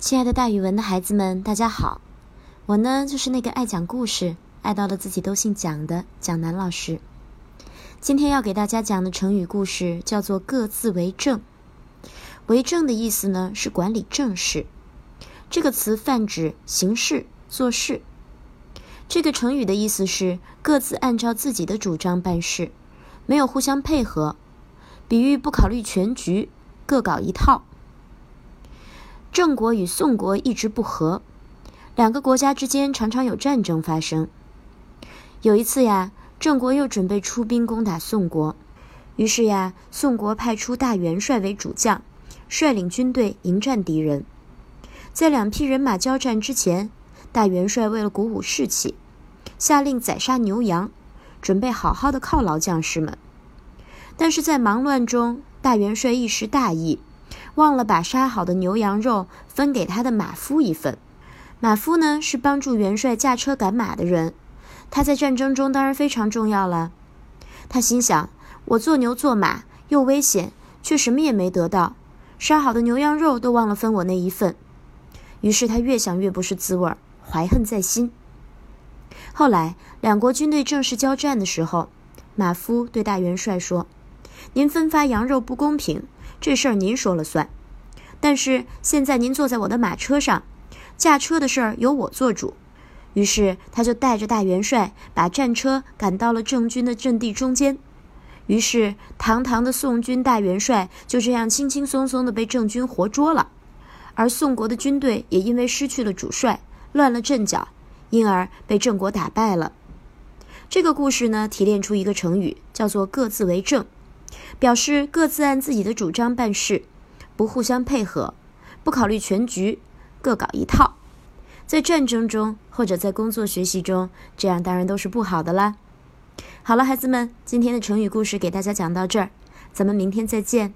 亲爱的大语文的孩子们，大家好！我呢，就是那个爱讲故事、爱到了自己都姓蒋的蒋楠老师。今天要给大家讲的成语故事叫做“各自为政”。为政的意思呢，是管理政事。这个词泛指行事做事。这个成语的意思是各自按照自己的主张办事，没有互相配合，比喻不考虑全局，各搞一套。郑国与宋国一直不和，两个国家之间常常有战争发生。有一次呀，郑国又准备出兵攻打宋国，于是呀，宋国派出大元帅为主将，率领军队迎战敌人。在两批人马交战之前，大元帅为了鼓舞士气，下令宰杀牛羊，准备好好的犒劳将士们。但是在忙乱中，大元帅一时大意。忘了把杀好的牛羊肉分给他的马夫一份。马夫呢是帮助元帅驾车赶马的人，他在战争中当然非常重要了。他心想：我做牛做马又危险，却什么也没得到，杀好的牛羊肉都忘了分我那一份。于是他越想越不是滋味，怀恨在心。后来两国军队正式交战的时候，马夫对大元帅说：“您分发羊肉不公平。”这事儿您说了算，但是现在您坐在我的马车上，驾车的事儿由我做主。于是他就带着大元帅把战车赶到了郑军的阵地中间。于是堂堂的宋军大元帅就这样轻轻松松的被郑军活捉了，而宋国的军队也因为失去了主帅，乱了阵脚，因而被郑国打败了。这个故事呢，提炼出一个成语，叫做“各自为政”。表示各自按自己的主张办事，不互相配合，不考虑全局，各搞一套。在战争中或者在工作学习中，这样当然都是不好的啦。好了，孩子们，今天的成语故事给大家讲到这儿，咱们明天再见。